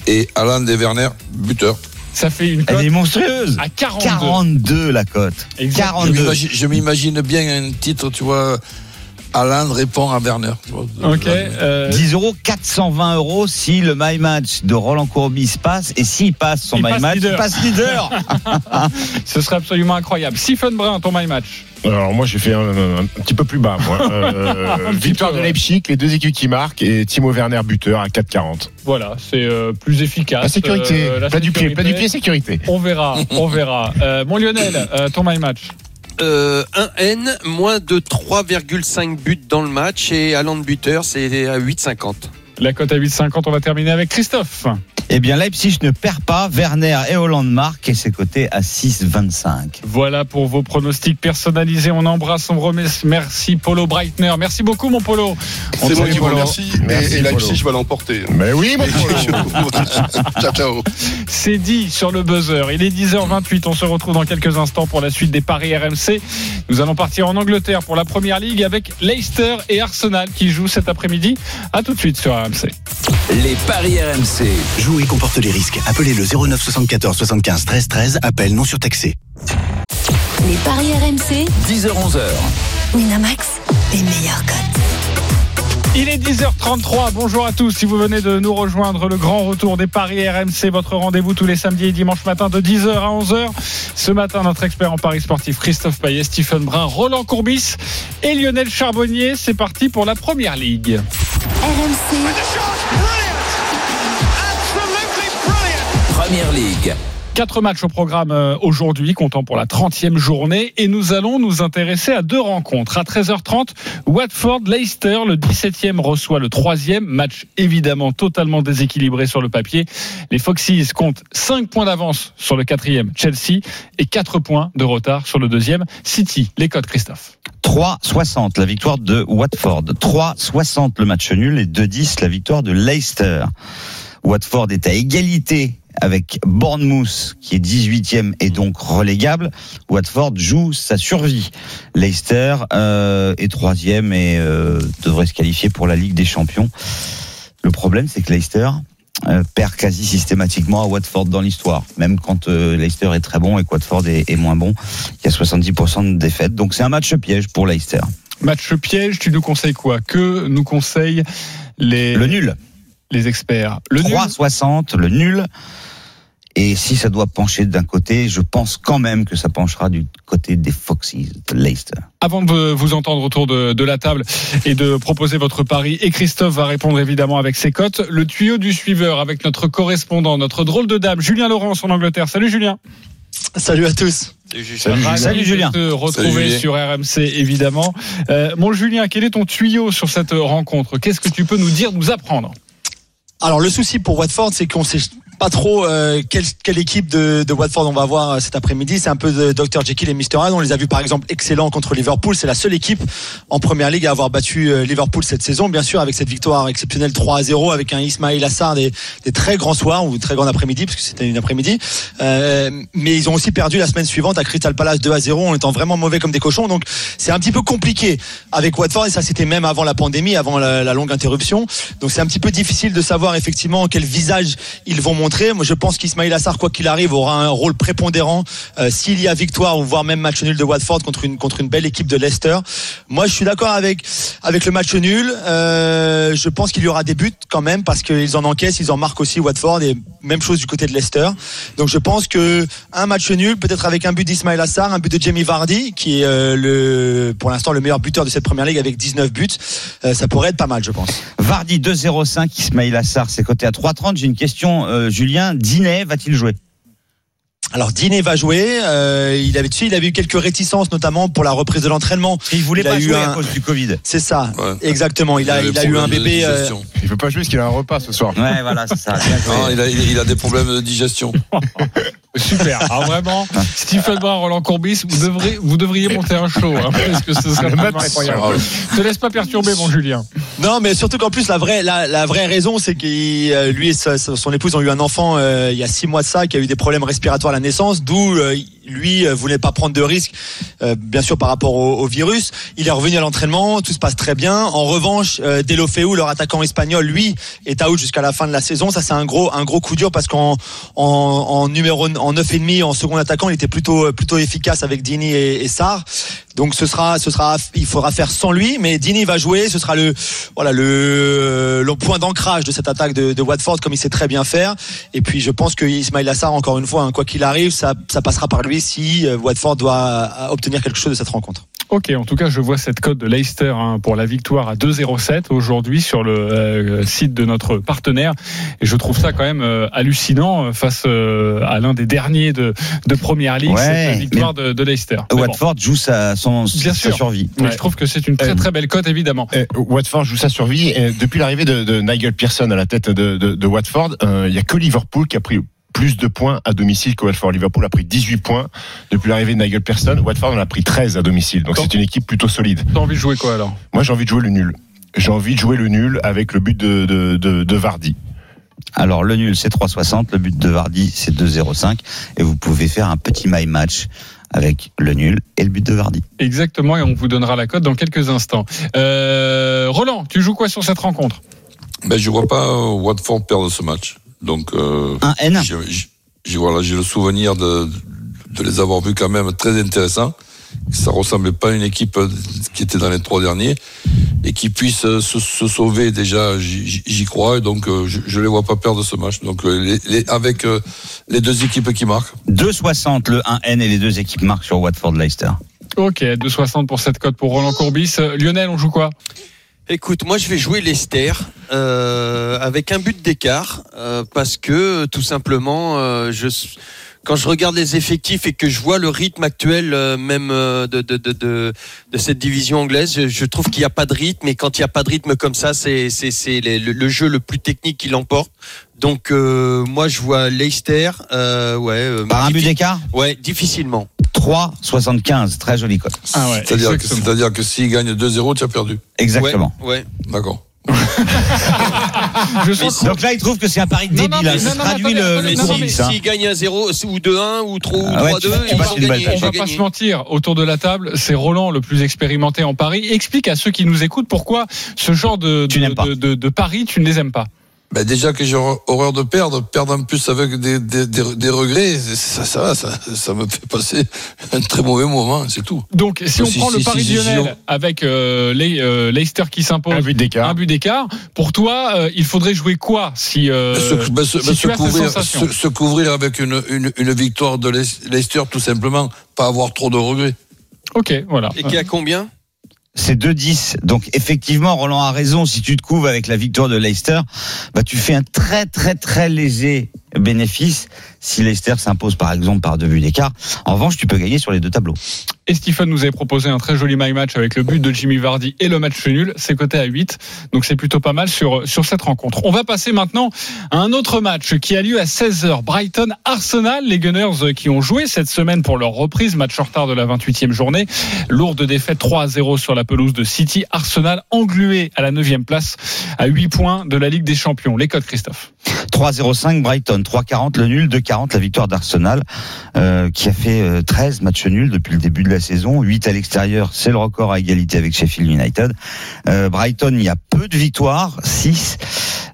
et Alain et Werner buteur. Ça fait une Elle cote est monstrueuse. à 42. 42 la cote. Exactement. Je 42. m'imagine- Je m'imagine bien un titre, tu vois. Alain répond à Werner. tu vois. Ok. euh, 10 euros, 420 euros si le My Match de Roland Courbis passe. Et s'il passe son Il My passe Match, leader. il passe leader. ce serait absolument incroyable. Stephen Brun, ton My Match. Alors moi j'ai fait un, un petit peu plus bas. Moi. Euh, victoire de. Leipzig, les deux équipes qui marquent et Timo Werner buteur à 4,40. Voilà, c'est euh, plus efficace. La sécurité, Euh, la plat du pied, sécurité. plat du pied, sécurité. On verra, on verra. Euh, mon Lionel, euh, ton My Match. Euh, un N, moins de 3,5 buts dans le match et Alain de buteur, c'est à 8,50. La cote à 8,50, on va terminer avec Christophe. Eh bien, Leipzig ne perd pas. Werner et Hollande marquent et c'est coté à 6,25. Voilà pour vos pronostics personnalisés. On embrasse, on remet. Merci Polo Breitner. Merci beaucoup mon Polo. C'est moi qui vous Polo. remercie. Merci, Et, et Leipzig Polo. va l'emporter. Mais oui, mon ciao, ciao. C'est dit sur le buzzer. Il est 10h28. On se retrouve dans quelques instants pour la suite des paris RMC. Nous allons partir en Angleterre pour la première ligue avec Leicester et Arsenal qui jouent cet après-midi. À tout de suite sur RMC. Les paris RMC. Jouer comporte les risques. Appelez le 09 74 75 13 13. Appel non surtaxé. Les paris RMC, 10h-11h. Winamax, les meilleurs cotes. Il est 10h33. Bonjour à tous. Si vous venez de nous rejoindre, le grand retour des paris RMC, votre rendez-vous tous les samedis et dimanches matin de 10h à 11h. Ce matin, notre expert en paris sportif Christophe Payet, Stephen Brun, Roland Courbis et Lionel Charbonnier. C'est parti pour la première ligue. RMC, Première Ligue. Quatre matchs au programme euh, aujourd'hui, comptant pour la 30e journée. Et nous allons nous intéresser à deux rencontres. À 13h30, Watford-Leicester, le 17e reçoit le 3e. Match évidemment totalement déséquilibré sur le papier. Les Foxes comptent 5 points d'avance sur le 4e Chelsea et 4 points de retard sur le 2e City. Les codes, Christophe. 3,60 la victoire de Watford. 3,60 le match nul et 2,10 la victoire de Leicester. Watford est à égalité avec Bournemouth qui est 18e et donc relégable. Watford joue sa survie. Leicester euh, est troisième et euh, devrait se qualifier pour la Ligue des Champions. Le problème c'est que Leicester euh, perd quasi systématiquement à Watford dans l'histoire. Même quand Leicester est très bon et que Watford est, est moins bon, il y a 70% de défaites. Donc c'est un match piège pour Leicester. Match piège, tu nous conseilles quoi? Que nous conseillent les, Le nul. Les experts Le nul 3,60, le nul. Et si ça doit pencher d'un côté, je pense quand même que ça penchera du côté des Foxes de Leicester. Avant de vous entendre autour de, de la table et de proposer votre pari, et Christophe va répondre évidemment avec ses cotes, le tuyau du suiveur avec notre correspondant, notre drôle de dame, Julien Laurence en Angleterre. Salut Julien. Salut à tous. Ravi Salut, de Julien. te retrouver Salut, Julien. sur RMC évidemment. Euh, mon Julien, quel est ton tuyau sur cette rencontre? Qu'est-ce que tu peux nous dire, nous apprendre? Alors le souci pour Watford, c'est qu'on sait pas trop euh, quelle, équipe de, Watford on va voir euh, cet après-midi. C'est un peu de Dr Jekyll et Mr Hyde. On les a vus par exemple excellents contre Liverpool. C'est la seule équipe en première ligue à avoir battu euh, Liverpool cette saison. Bien sûr avec cette victoire exceptionnelle 3 à 0 avec un Ismail Assar des, très grands soirs ou très grands après-midi parce que c'était une après-midi. Euh, mais ils ont aussi perdu la semaine suivante à Crystal Palace 2 à 0 en étant vraiment mauvais comme des cochons. Donc c'est un petit peu compliqué avec Watford et ça c'était même avant la pandémie, avant la longue interruption. Donc c'est un petit peu difficile de savoir effectivement quel visage ils vont montrer. Moi je pense qu'Ismail Assar quoi qu'il arrive aura un rôle prépondérant euh, s'il y a victoire ou voire même match nul de Watford contre une contre une belle équipe de Leicester. Moi je suis d'accord avec avec le match nul. Euh, je pense qu'il y aura des buts quand même parce qu'ils en encaissent, ils en marquent aussi Watford et même chose du côté de Leicester. Donc je pense que un match nul, peut-être avec un but d'Ismail Assar, un but de Jamie Vardy qui est euh, le pour l'instant le meilleur buteur de cette première ligue avec 19 buts, ça pourrait être pas mal je pense. Vardy 2,05, Ismail Assar, c'est coté à 3,30. J'ai une question, Julien. Dinet va-t-il jouer? Alors Diné va jouer. Euh, il avait, tu sais, il avait eu quelques réticences, notamment pour la reprise de l'entraînement. Il voulait Il a pas eu jouer un- à cause du Covid. C'est ça, Ouais. exactement. Il a, avait il a eu un bébé. euh. Il veut pas jouer parce qu'il a un repas ce soir. Ouais, voilà, c'est ça. Non, a- il a des problèmes de digestion. Super. Alors vraiment, Stephen Brun, Roland Courbis, vous devriez, vous devriez monter un show, hein, parce que ce serait incroyable. Ah, Te laisse pas perturber, mon Julien. Non, mais surtout qu'en plus la vraie, la, la vraie raison, c'est qu'il, euh, lui et sa- son épouse ont eu un enfant euh, il y a six mois de ça, qui a eu des problèmes respiratoires à la naissance, d'où euh, lui euh, voulait pas prendre de risques, euh, bien sûr par rapport au, virus. Il est revenu à l'entraînement, tout se passe très bien. En revanche, euh, Delofeu, leur attaquant espagnol, lui, est out jusqu'à la fin de la saison. Ça, c'est un gros, un gros coup dur parce qu'en en, en numéro en neuf et demi, en second attaquant, il était plutôt, plutôt efficace avec Dini et, et. Donc ce sera, ce sera, il faudra faire sans lui, mais Dini va jouer. Ce sera le, voilà, le, le point d'ancrage de cette attaque de, de Watford, comme il sait très bien faire. Et puis je pense que Ismail Assar, encore une fois, hein, quoi qu'il arrive, ça, ça passera par lui si euh, Watford doit obtenir quelque chose de cette rencontre. Ok, en tout cas, je vois cette cote de Leicester hein, pour la victoire à 2,07 aujourd'hui sur le euh, site de notre partenaire. Et je trouve ça quand même euh, hallucinant euh, face euh, à l'un des derniers de, de Première Ligue, Ouais, cette victoire de, de Leicester. Bon, Watford joue sa, son, Bien sa sûr. survie. Ouais. je trouve que c'est une très Euh, très belle cote, évidemment. Watford joue sa survie. Et depuis l'arrivée de, de Nigel Pearson à la tête de, de, de Watford, euh, il y a que Liverpool qui a pris plus de points à domicile que Watford. Liverpool a pris 18 points depuis l'arrivée de Nigel Pearson. Watford en a pris 13 à domicile. Donc c'est une équipe plutôt solide. T'as envie de jouer quoi alors? Moi j'ai envie de jouer le nul. J'ai envie de jouer le nul avec le but de, de, de, de Vardy. Alors le nul c'est 3,60, le but de Vardy c'est 2,05 et vous pouvez faire un petit my match avec le nul et le but de Vardy. Exactement, et on vous donnera la cote dans quelques instants. Euh, Roland, tu joues quoi sur cette rencontre? Ben, je vois pas euh, Watford perdre ce match. Donc, euh, Un N j'ai- voilà, j'ai le souvenir de, de les avoir vus quand même très intéressants. Ça ressemblait pas à une équipe euh, qui était dans les trois derniers et qui puisse euh, se, se sauver déjà. J'y crois et donc euh, je, je les vois pas perdre ce match. Donc les, les- avec les deux équipes qui marquent. 2,60 le 1N et les deux équipes marquent sur Watford Leicester. Ok, 2,60 pour cette cote pour Roland Courbis. Lionel, on joue quoi? Écoute, moi je vais jouer Leicester euh, avec un but d'écart euh, parce que tout simplement, euh, je, quand je regarde les effectifs et que je vois le rythme actuel euh, même euh, de, cette division anglaise, je, trouve qu'il n'y a pas de rythme et quand il n'y a pas de rythme comme ça, c'est le jeu le plus technique qui l'emporte. Donc euh, moi je vois Leicester, euh, ouais, euh, Par un but d'écart Ouais, difficilement. 3,75, très jolie cote. Ah ouais, C'est-à-dire que, exactement. c'est-à-dire que s'ils gagnent 2-0, tu as perdu. Exactement. Ouais, ouais. D'accord. Je sens Donc là, il trouve que c'est un pari Non, non, débile. mais- hein. non, Ça non, traduit attendez, le, le mais hein. s'ils gagnent à 0 ou 2-1 ou 3 ou Ah ouais, 3-2, tu- tu ils passes vont une belle gagner. On va pas se mentir, autour de la table, c'est Roland le plus expérimenté en Paris. Explique à ceux qui nous écoutent pourquoi ce genre de, de, de, de- de paris, tu ne les aimes pas. Ben déjà que j'ai hor- horreur de perdre, perdre en plus avec des, des, des, des regrets, ça, ça, va, ça, ça me fait passer un très mauvais moment, c'est tout. Donc, si on Si- prend si- le pari si- Lionel avec euh, les, euh, Leicester qui s'impose, Un but d'écart. un but d'écart, pour toi, euh, il faudrait jouer quoi si, euh, se, ben, se- si ben, tu se as cette couvrir, se, se couvrir avec une, une, une victoire de Leic- Leicester, tout simplement, pas avoir trop de regrets. Ok, voilà. Et qui a combien? C'est 2-10. Donc effectivement, Roland a raison. Si tu te couvres avec la victoire de Leicester, bah, tu fais un très très très léger bénéfice si Leicester s'impose par exemple par deux buts d'écart. En revanche, tu peux gagner sur les deux tableaux. Et Stephen nous avait proposé un très joli my match avec le but de Jimmy Vardy et le match nul. C'est coté à 8. Donc c'est plutôt pas mal sur, sur cette rencontre. On va passer maintenant à un autre match qui a lieu à 16h. Brighton Arsenal. Les Gunners qui ont joué cette semaine pour leur reprise. Match en retard de la 28e journée. Lourde défaite 3 à 0 sur la pelouse de City. Arsenal englué à la 9e place à 8 points de la Ligue des Champions. Les codes Christophe. 3-0-5 Brighton, 3-40 le nul, 2-40 la victoire d'Arsenal, euh, qui a fait euh, 13 matchs nuls depuis le début de la saison, 8 à l'extérieur, c'est le record à égalité avec Sheffield United. Euh, Brighton, il y a peu de victoires, 6,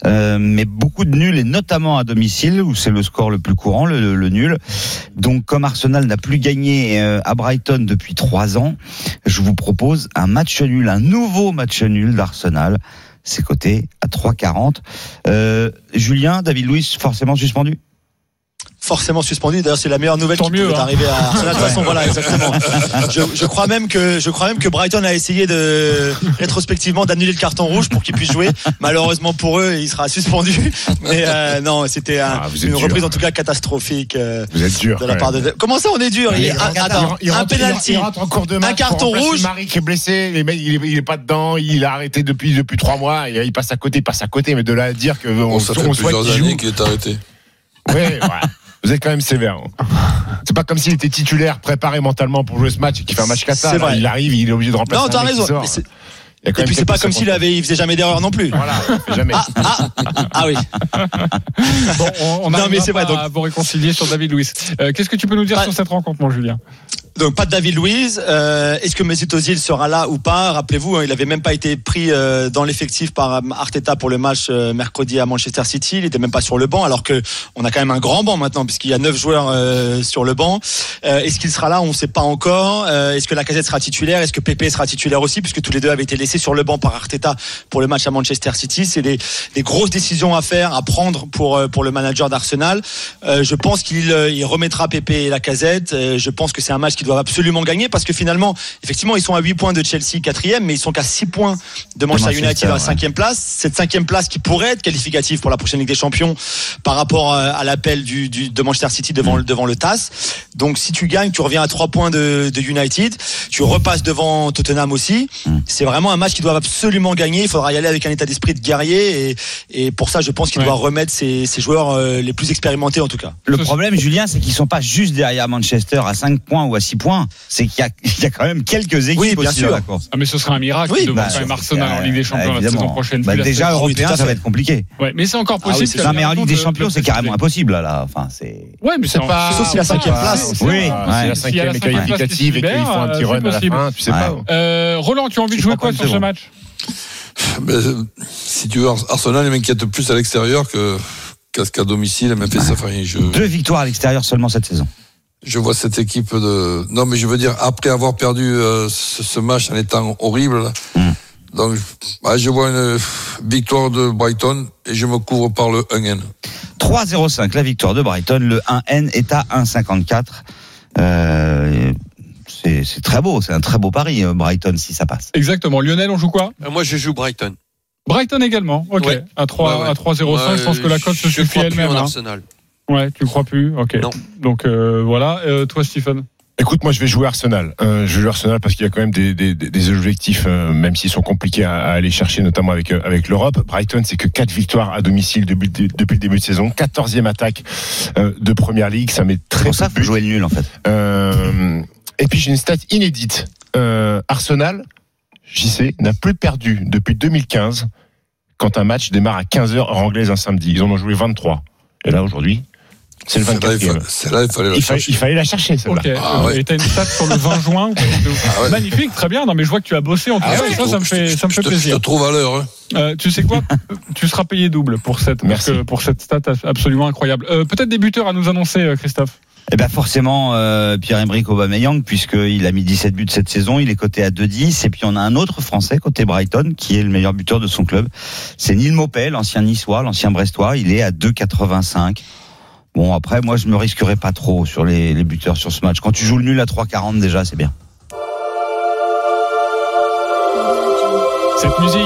euh, mais beaucoup de nuls, et notamment à domicile, où c'est le score le plus courant, le, le- nul. Donc comme Arsenal n'a plus gagné euh, à Brighton depuis 3 ans, je vous propose un match nul, un nouveau match nul d'Arsenal. C'est coté à 3,40. Euh, Julien, David Luiz, forcément suspendu? Forcément suspendu. D'ailleurs, c'est la meilleure nouvelle Tant qui mieux, hein. arriver à Arsenal. De toute façon, voilà, exactement. Je, je crois même que je crois même que Brighton a essayé de rétrospectivement d'annuler le carton rouge pour qu'il puisse jouer. Malheureusement pour eux, il sera suspendu. Mais euh, non, c'était un- Ah, une dur. reprise en tout cas catastrophique euh, Vous êtes dur. de la part de. Comment ça, on est dur? Il est- rentre- Attends, il un rentre- penalty, rentre en cours de match un carton rouge. Marie qui est blessé, les mecs, il est, il est pas dedans, il a arrêté depuis depuis trois mois, il passe à côté, il passe à côté, mais de là à dire que on, Bon, ça fait on souhaite plusieurs années qu'il est arrêté. Ouais, ouais. Vous êtes quand même sévère. hein. C'est pas comme s'il était titulaire, préparé mentalement pour jouer ce match et qu'il fait un match vrai. Il arrive, il est obligé de remplacer. Non, t'as qui raison. Et puis c'est pas comme s'il avait, il faisait jamais d'erreur non plus. Voilà, jamais. Ah, ah, ah oui. Bon, on, on Non, mais c'est pas vrai, donc- à vous réconcilier sur David Luiz. Euh, Qu'est-ce que tu peux nous dire Pas- sur cette rencontre, mon Julien? Donc pas de David Luiz. Euh, Est-ce que Mesut Ozil sera là ou pas? Rappelez-vous, hein, il avait même pas été pris euh, dans l'effectif par euh, Arteta pour le match euh, mercredi à Manchester City. Il était même pas sur le banc, alors que on a quand même un grand banc maintenant puisqu'il y a neuf joueurs euh, sur le banc. Euh, Est-ce qu'il sera là? On ne sait pas encore. Est-ce que la casette sera titulaire? Est-ce que Pepe sera titulaire aussi Puisque tous les deux avaient été laissés sur le banc par Arteta pour le match à Manchester City? C'est des, des grosses décisions à faire, à prendre pour pour le manager d'Arsenal. Je pense qu'il il remettra Pepe et la casette. Je pense que c'est un match qu'ils doivent absolument gagner parce que finalement, effectivement, ils sont à 8 points de Chelsea, quatrième, mais ils sont qu'à 6 points de Manchester Manchester, United à la ouais. cinquième place. Cette cinquième place qui pourrait être qualificative pour la prochaine Ligue des Champions par rapport euh, à l'appel du, du, de Manchester City devant, le devant le TAS. Donc si tu gagnes, tu reviens à 3 points de, de United. Tu repasses devant Tottenham aussi. C'est vraiment un match qu'ils doivent absolument gagner. Il faudra y aller avec un état d'esprit de guerrier et, et pour ça, je pense qu'il Ouais. doit remettre ses, ses joueurs euh, les plus expérimentés en tout cas. Le problème, Julien, c'est qu'ils sont pas juste derrière Manchester à 5 points ou à 6 points. C'est qu'il y a, il y a quand même quelques équipes Oui, bien aussi sûr. dans la course. ah, mais ce serait un miracle Oui, de bah, voir quand même Arsenal en Euh, Ligue des Champions la saison prochaine. Bah, déjà européen, ça va être compliqué. Ouais, mais c'est encore Ah oui, possible. Non, bien mais en Ligue des de- Champions, de c'est carrément impossible là. Enfin, c'est. Ouais, mais C'est pas- Sauf si la cinquième place. c'est- Oui, la cinquième est qualificative et qu'ils font un petit euh, run à c'est la possible. fin, tu sais Ouais. pas. Euh, Roland, tu as envie de jouer quoi sur ce match? Mais, euh, si tu veux, Arsenal il m'inquiète plus à l'extérieur que qu'à domicile. M'a fait ça. Enfin, je, Deux victoires à l'extérieur seulement cette saison. Je vois cette équipe de. Non, mais je veux dire, après avoir perdu euh, ce, ce match en étant horrible, là, Mm. donc ouais, je vois une victoire de Brighton et je me couvre par le 1N. 3-0-5, la victoire de Brighton. Le 1N est à 1,54. Euh, c'est c'est très beau, c'est un très beau pari, euh, Brighton, si ça passe. Exactement. Lionel, on joue quoi? Euh, Moi, je joue Brighton. Brighton également. Ok. Ouais. À 3 Ouais, ouais. à 3-0-5, je pense que la cote se suffit elle-même. hein. Ouais, tu crois plus. Ok. Non. Donc euh, voilà. Euh, toi, Stephen? Écoute, moi je vais jouer Arsenal. Euh, je vais jouer Arsenal parce qu'il y a quand même des, des, des objectifs, euh, même s'ils sont compliqués à, à aller chercher, notamment avec euh, avec l'Europe. Brighton, c'est que quatre victoires à domicile depuis, depuis le début de saison, 14e attaque euh, de Première Ligue, ça met C'est très pour ça peu qu'il de faut jouer nul, en fait. Euh, et puis j'ai une stat inédite. Euh, Arsenal, JC, n'a plus perdu depuis 2015 quand un match démarre à 15h heure anglaise un samedi. Ils en ont joué 23. Et là aujourd'hui, c'est le Celle-là, il 24e. fa- Celle-là, il fallait la Il, chercher. il fallait la chercher celle-là. Ok. Ah ouais. Et t'as une stat sur le 20 juin. Ah ouais. Magnifique, très bien. Non, mais je vois que tu as bossé en tout Ah ouais, ça, me fait, ça me je fait te- Je plaisir. te trouve à l'heure. hein. Euh, tu sais quoi? Tu seras payé double pour cette, parce Merci. que- pour cette stat absolument incroyable. Euh, Peut-être des buteurs à nous annoncer, euh, Christophe. Eh ben forcément euh, Pierre-Emerick Aubameyang puisqu'il a mis 17 buts cette saison, il est coté à 2,10 et puis on a un autre Français côté Brighton qui est le meilleur buteur de son club. C'est Neil Maupay, l'ancien niçois, l'ancien brestois, il est à 2,85. Bon après moi je me risquerai pas trop sur les, buteurs sur ce match. Quand tu joues le nul à 3,40 déjà c'est bien. Cette musique,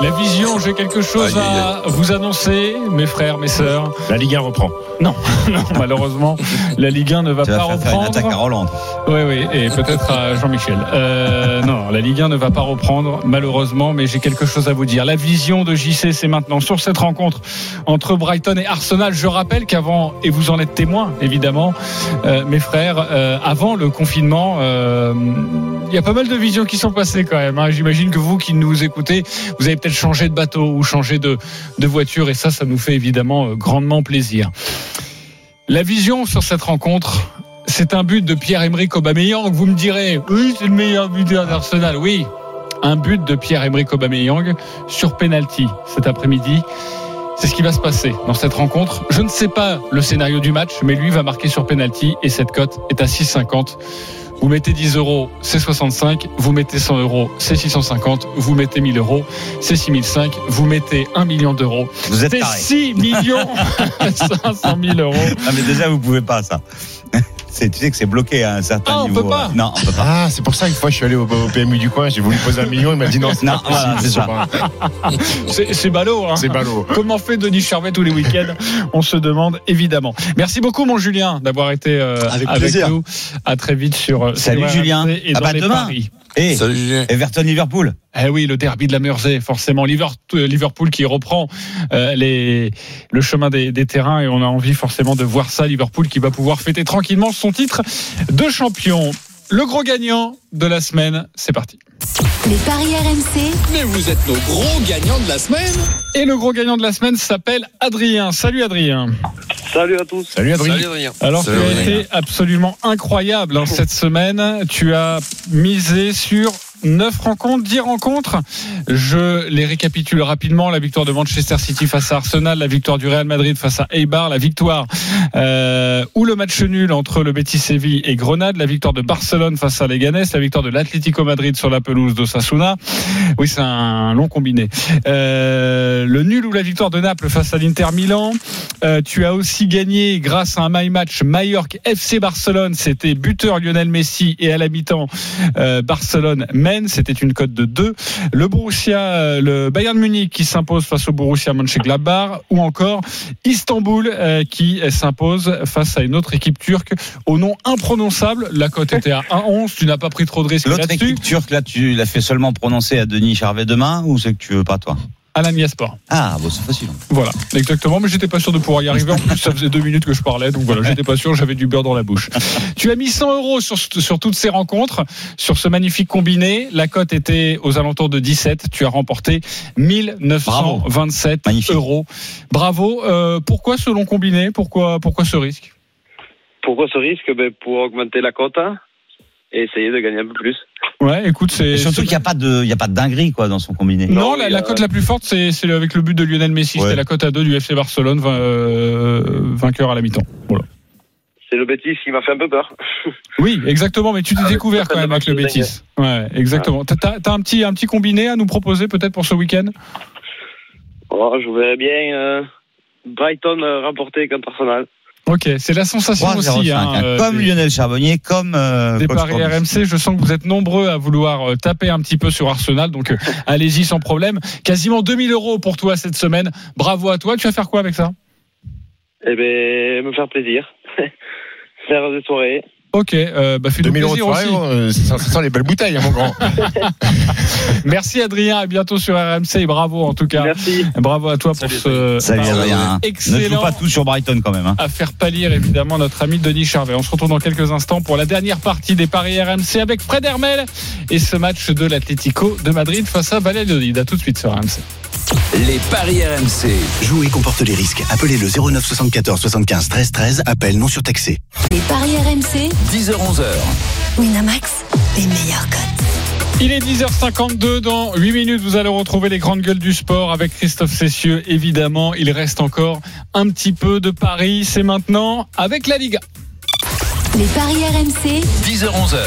la vision, j'ai quelque chose Aïe, aïe, à vous annoncer, mes frères, mes sœurs. La Ligue 1 reprend. Non, non, malheureusement, la Ligue 1 ne va Tu pas vas faire, faire une attaque à reprendre. Roland. Oui, oui, et peut-être à Jean-Michel. Euh, non, la Ligue 1 ne va pas reprendre, malheureusement, mais j'ai quelque chose à vous dire. La vision de JC, c'est maintenant sur cette rencontre entre Brighton et Arsenal. Je rappelle qu'avant, et vous en êtes témoins, évidemment, euh, mes frères, euh, avant le confinement, euh, il y a pas mal de visions qui sont passées quand même. hein. J'imagine que vous qui nous écoutez, vous avez peut-être changé de bateau ou changé de, de voiture, et ça, ça nous fait évidemment euh, grandement plaisir. La vision sur cette rencontre, c'est un but de Pierre-Emerick Aubameyang. Vous me direz, oui, c'est le meilleur buteur d'Arsenal. Oui, un but de Pierre-Emerick Aubameyang sur penalty cet après-midi. C'est ce qui va se passer dans cette rencontre. Je ne sais pas le scénario du match, mais lui va marquer sur penalty et cette cote est à 6,50. Vous mettez 10 euros, c'est 65. Vous mettez 100 euros, c'est 650. Vous mettez 1000 euros, c'est 6005. Vous mettez 1 million d'euros, Vous êtes c'est taré. 6 millions 500 000 euros. Ah, mais déjà, vous pouvez pas, ça. C'est- Tu sais que c'est bloqué à un certain Ah, on niveau. peut pas. euh, Non, on peut pas. Ah, c'est pour ça qu'une fois je suis allé au, au PMU du coin, j'ai voulu poser un million, il m'a dit non, c'est pas possible, voilà, c'est C'est c'est ballot, hein. C'est ballot. Comment fait Denis Charvet tous les week-ends? On se demande évidemment. Merci beaucoup, mon Julien, d'avoir été euh, Avec nous. À très vite sur. euh, Salut, Julien. Et Ah dans bah, les demain. paris. Et Salut Julien. Everton-Liverpool. Eh oui, le derby de la Mersey, forcément. Euh, Liverpool qui reprend euh, les, le chemin des, des terrains et on a envie forcément de voir ça. Liverpool qui va pouvoir fêter tranquillement son titre de champion. Le gros gagnant de la semaine, c'est parti. Les paris RMC, Mais vous êtes nos gros gagnants de la semaine. Et le gros gagnant de la semaine s'appelle Adrien. Salut Adrien. Salut à tous. Salut Adrien. Salut Adrien. Alors Salut, tu as Adrien. été absolument incroyable hein, cette semaine. Tu as misé sur 9 rencontres, 10 rencontres. Je les récapitule rapidement. La victoire de Manchester City face à Arsenal, la victoire du Real Madrid face à Eibar, la victoire euh, ou le match nul entre le Betis Séville et Grenade, la victoire de Barcelone face à Leganés, la victoire de l'Atlético Madrid sur la pelouse d'Osasuna. Oui, c'est un long combiné. Euh, le nul ou la victoire de Naples face à l'Inter Milan. Euh, tu as aussi gagné grâce à un my match Mallorca FC Barcelone. C'était buteur Lionel Messi et à la mi-temps euh, Barcelone mène. C'était une cote de 2. Le Borussia, euh, le Bayern Munich qui s'impose face au Borussia Mönchengladbach ou encore Istanbul euh, qui s'impose face à une autre équipe turque au nom imprononçable. La cote était à 1,11. Tu n'as pas pris trop de risques L'autre là-dessus. équipe turque, là, tu l'as fait seulement prononcer à Denis Charvet demain ou c'est que tu veux pas, toi Alan Yaspor. Ah, bon, c'est facile. Voilà, exactement. Mais j'étais pas sûr de pouvoir y arriver. En plus, ça faisait deux minutes que je parlais, donc voilà, j'étais pas sûr. J'avais du beurre dans la bouche. Tu as mis 100 euros sur, sur toutes ces rencontres, sur ce magnifique combiné. La cote était aux alentours de 17. Tu as remporté 1927 Magnifique. euros. Bravo. Euh, pourquoi ce long combiné? Pourquoi pourquoi ce risque? Pourquoi ce risque? Ben, Pour augmenter la cote hein, et essayer de gagner un peu plus. Ouais, écoute, c'est surtout qu'il n'y a pas de, il y a pas de dinguerie, quoi, dans son combiné. Non, Non, la, cote la plus forte, c'est c'est avec le but de Lionel Messi. Ouais. C'était la cote à 2 du FC Barcelone, vain- euh, vainqueur à la mi-temps. Voilà. C'est le bêtise qui m'a fait un peu peur. Oui, exactement, mais tu t'es Avec découvert quand même avec le Bétis. Ouais, exactement. T'as- T'as t'as un petit, un petit combiné à nous proposer peut-être pour ce week-end? Oh, je verrais bien euh, Brighton euh, remporter contre Arsenal. Ok, c'est la sensation 3-0-5, aussi. hein, hein, euh, comme des- Lionel Charbonnier, comme euh, des coach paris. RMC, je sens que vous êtes nombreux à vouloir euh, taper un petit peu sur Arsenal, donc euh, allez-y sans problème. Quasiment 2000 euros pour toi cette semaine. Bravo à toi. Tu vas faire quoi avec ça? Eh ben, me faire plaisir. faire des soirées. Ok, euh, bah fais-nous 2000 euros de plaisir soirée, aussi. euh, ça, ça sent les belles bouteilles, hein, mon grand. Merci Adrien, à bientôt sur RMC et bravo en tout cas. Merci. Bravo à toi pour ce Salut Adrien. Ne joue excellent. pas tout sur Brighton quand même. Hein. à faire pâlir évidemment notre ami Denis Charvet. On se retrouve dans quelques instants pour la dernière partie des paris RMC avec Fred Hermel et ce match de l'Atlético de Madrid face à Valladolid. À tout de suite sur RMC. Les paris RMC. Jouer comporte les risques. Appelez le 09 74 75 13 13. Appel non surtaxé. les paris RMC, 10h-11h. Winamax, les meilleurs cotes. Il est 10h52. Dans 8 minutes, vous allez retrouver les grandes gueules du sport avec Christophe Cessieux. Évidemment, il reste encore un petit peu de paris. C'est maintenant avec la Liga. Les paris RMC, 10h-11h.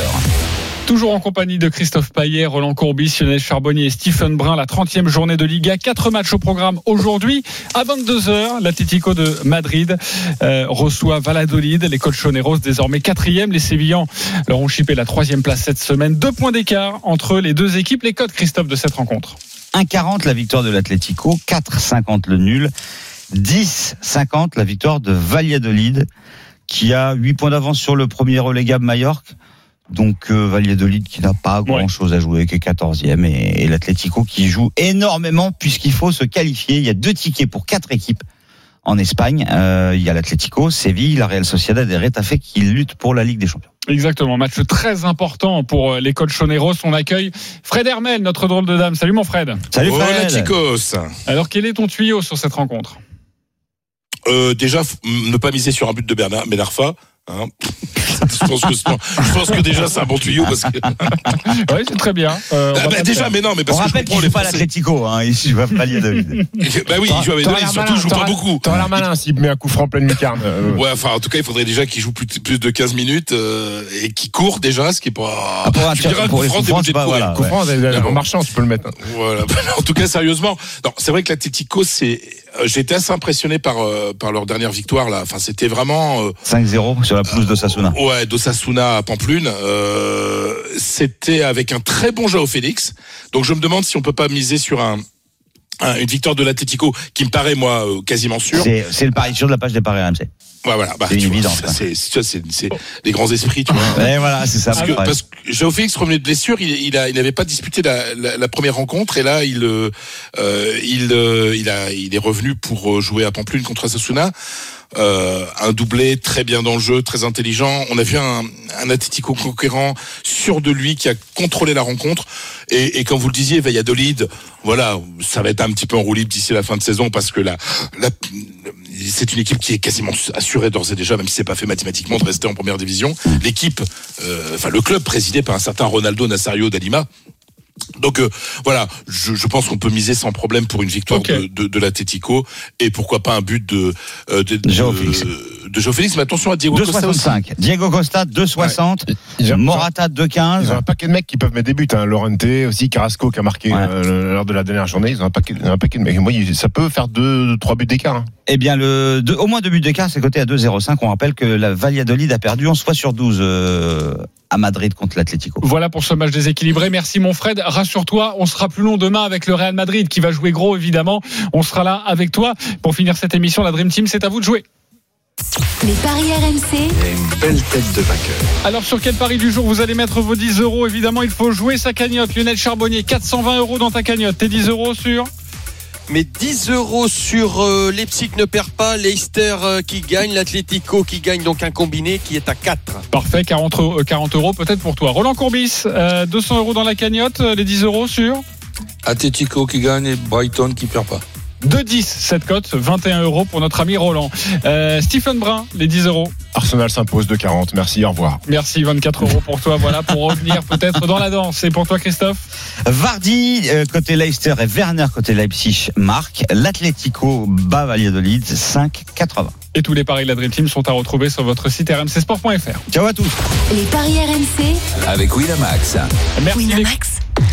Toujours en compagnie de Christophe Payet, Roland Courbis, Lionel Charbonnier et Stephen Brun, la 30e journée de Liga. Quatre matchs au programme aujourd'hui. À 22h, l'Atlético de Madrid euh, reçoit Valladolid. Les Colchoneros, désormais quatrième. Les Sévillans leur ont chippé la troisième place cette semaine. Deux points d'écart entre les deux équipes. Les codes, Christophe, de cette rencontre. 1,40 la victoire de l'Atlético, 4,50 le nul, 10,50 la victoire de Valladolid, qui a 8 points d'avance sur le premier relégable Mallorca. Donc euh, Valladolid qui n'a pas grand chose à jouer, qui est 14e, et, et l'Atlético qui joue énormément puisqu'il faut se qualifier. Il y a deux tickets pour quatre équipes en Espagne. Euh, il y a l'Atlético, Séville, la Real Sociedad et Retafe qui luttent pour la Ligue des Champions. Exactement, match très important pour euh, les Colchoneros. On accueille Fred Hermel, notre drôle de dame. Salut mon Fred. Salut Hola Fred. chicos. Alors quel est ton tuyau sur cette rencontre? Euh, déjà, ne pas miser sur un but de Bernard Benarfa. Hein. Je, pense que, c'est- je pense que déjà c'est un bon tuyau parce que. Oui, c'est très bien. Euh, on Ah bah, pas déjà, faire. mais non, mais On parce que je rappelle comprends qu'il les joue pas l'Atlético, hein, il joue à Valladolid. Bah oui, il joue avec surtout il joue pas beaucoup. T'auras l'air malin s'il met un coup franc en pleine lucarne. euh, Ouais, enfin, en tout cas, il faudrait déjà qu'il joue plus, plus de 15 minutes euh, et qu'il court déjà, ce qui est pas. Ah, pour un Tu tir- diras, pour coup les t'es francs, pas- courir. voilà. coup franc, Mais en bon. marchant, tu peux le mettre. hein. Voilà. En tout cas, sérieusement, non, c'est vrai que l'Atletico, c'est, euh, été assez impressionné par euh, par leur dernière victoire là. Enfin, c'était vraiment. euh, 5-0 sur la pelouse de Sasuna. Ouais, d'Osasuna à Pamplune. Euh, c'était avec un très bon Joao Félix. Donc je me demande si on peut pas miser sur un- une victoire de l'Atletico qui me paraît moi euh, quasiment sûre. C'est le pari sûr de la page des paris RMC. Ouais, voilà, bah, C'est ça, quoi. C'est c'est- des grands esprits, tu vois. Et voilà, c'est ça. Parce que, parce que Joao Félix revenait de blessure, il, il a, il n'avait pas disputé la, la, la première rencontre et là il, euh, euh, il, euh, il a, il est revenu pour jouer à Pamplune contre Sasuna. Euh, un doublé très bien dans le jeu, très intelligent. On a vu un, un Atletico conquérant, sûr de lui, qui a contrôlé la rencontre. Et, et comme vous le disiez, Valladolid, voilà, ça va être un petit peu en roue d'ici la fin de saison parce que là, là, c'est une équipe qui est quasiment assurée d'ores et déjà, même si c'est pas fait mathématiquement, de rester en première division. L'équipe, euh, enfin le club présidé par un certain Ronaldo Nazario d'Alima. Donc euh, voilà, je, je pense qu'on peut miser sans problème pour une victoire de, de, de l'Atletico et pourquoi pas un but de euh, de, de. De Joao Félix. Mais attention à Diego Costa aussi. 2,65. Diego Costa, 2,60. Ils ont- Morata, Ils ont 2,15. un paquet de mecs qui peuvent mettre des buts. Hein. Lorente aussi, Carrasco qui a marqué Ouais. euh, lors de la dernière journée. Ils ont un paquet, un paquet de mecs. Moi, ça peut faire deux, trois buts d'écart. hein. Eh bien, le, deux- au moins deux buts d'écart, c'est coté à 2,05. On rappelle que la Valladolid a perdu 11 fois sur 12 euh, à Madrid contre l'Atlético. Voilà pour ce match déséquilibré. Merci mon Fred. Rassure-toi, on sera plus long demain avec le Real Madrid qui va jouer gros évidemment. On sera là avec toi pour finir cette émission. La Dream Team, c'est à vous de jouer. Les paris RMC, Une belle tête de vainqueur. Alors sur quel pari du jour vous allez mettre vos 10 euros? Évidemment, il faut jouer sa cagnotte. Lionel Charbonnier, 420 euros dans ta cagnotte. Tes 10 euros sur? Mais 10 euros sur euh, Leipzig ne perd pas, Leicester euh, qui gagne, l'Atlético qui gagne donc un combiné qui est à 4. Parfait, 40, euros- euh, 40 euros peut-être pour toi. Roland Courbis, euh, 200 euros dans la cagnotte. euh, Les 10 euros sur? Atletico qui gagne et Brighton qui perd pas. 2,10 cette cote, 21 euros pour notre ami Roland. Euh, Stephen Brun, les 10 euros. Arsenal s'impose de 40. Merci, au revoir. Merci, 24 euros pour toi. Voilà, pour revenir peut-être dans la danse. Et pour toi, Christophe Vardy euh, côté Leicester et Werner côté Leipzig marque. L'Atlético bat Valladolid 5,80. Et tous les paris de la Dream Team sont à retrouver sur votre site rmcsport.fr. Ciao à tous. les paris RMC, Avec Winamax. Merci les Winamax,